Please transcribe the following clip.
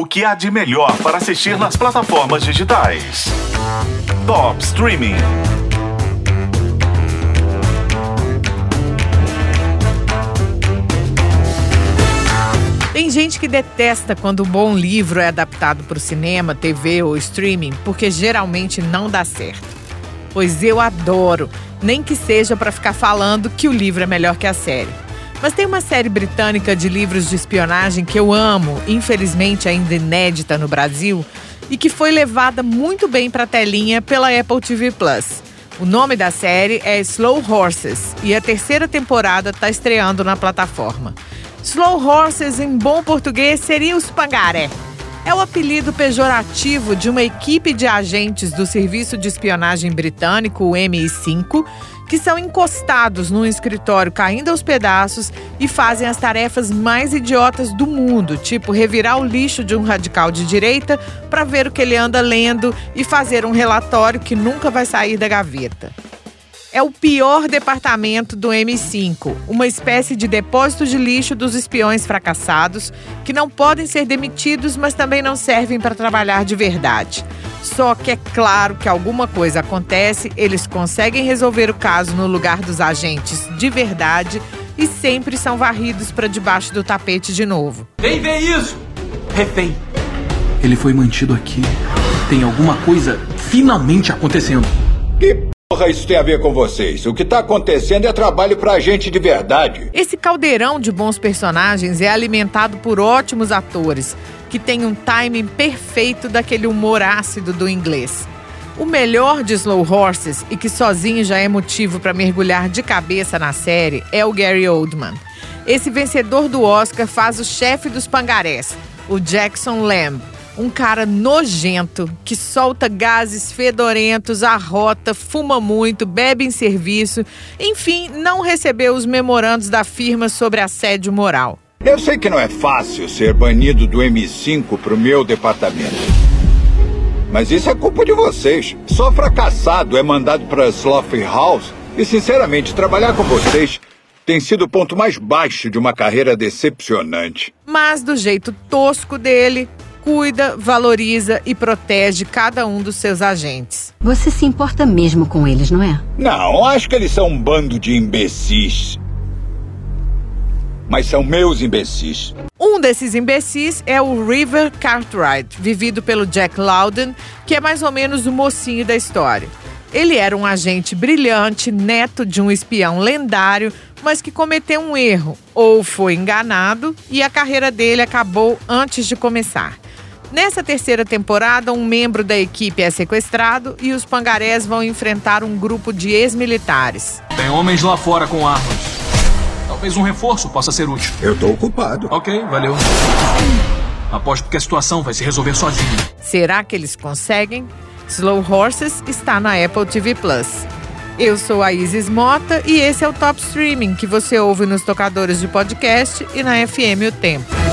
O que há de melhor para assistir nas plataformas digitais? Top Streaming. Tem gente que detesta quando um bom livro é adaptado para o cinema, TV ou streaming, porque geralmente não dá certo. Pois eu adoro, nem que seja para ficar falando que o livro é melhor que a série. Mas tem uma série britânica de livros de espionagem que eu amo, infelizmente ainda inédita no Brasil, e que foi levada muito bem para a telinha pela Apple TV Plus. O nome da série é Slow Horses e a terceira temporada está estreando na plataforma. Slow Horses, em bom português, seria os pangaré. É o apelido pejorativo de uma equipe de agentes do Serviço de Espionagem Britânico, o MI5, que são encostados num escritório caindo aos pedaços e fazem as tarefas mais idiotas do mundo, tipo revirar o lixo de um radical de direita para ver o que ele anda lendo e fazer um relatório que nunca vai sair da gaveta é o pior departamento do M5, uma espécie de depósito de lixo dos espiões fracassados que não podem ser demitidos, mas também não servem para trabalhar de verdade. Só que é claro que alguma coisa acontece, eles conseguem resolver o caso no lugar dos agentes de verdade e sempre são varridos para debaixo do tapete de novo. Vem ver isso! Refém. Ele foi mantido aqui. Tem alguma coisa finalmente acontecendo. Que Porra, isso tem a ver com vocês. O que tá acontecendo é trabalho pra gente de verdade. Esse caldeirão de bons personagens é alimentado por ótimos atores, que têm um timing perfeito daquele humor ácido do inglês. O melhor de Slow Horses, e que sozinho já é motivo para mergulhar de cabeça na série, é o Gary Oldman. Esse vencedor do Oscar faz o chefe dos pangarés, o Jackson Lamb um cara nojento que solta gases fedorentos, arrota, fuma muito, bebe em serviço, enfim, não recebeu os memorandos da firma sobre assédio moral. Eu sei que não é fácil ser banido do M5 pro meu departamento. Mas isso é culpa de vocês. Só fracassado é mandado para Slough House e, sinceramente, trabalhar com vocês tem sido o ponto mais baixo de uma carreira decepcionante. Mas do jeito tosco dele, cuida, valoriza e protege cada um dos seus agentes. Você se importa mesmo com eles, não é? Não, acho que eles são um bando de imbecis. Mas são meus imbecis. Um desses imbecis é o River Cartwright, vivido pelo Jack Loudon, que é mais ou menos o mocinho da história. Ele era um agente brilhante, neto de um espião lendário, mas que cometeu um erro ou foi enganado e a carreira dele acabou antes de começar. Nessa terceira temporada, um membro da equipe é sequestrado e os pangarés vão enfrentar um grupo de ex-militares. Tem homens lá fora com armas. Talvez um reforço possa ser útil. Eu tô ocupado. Ok, valeu. Aposto que a situação vai se resolver sozinha. Será que eles conseguem? Slow Horses está na Apple TV Plus. Eu sou a Isis Mota e esse é o Top Streaming que você ouve nos tocadores de podcast e na FM O Tempo.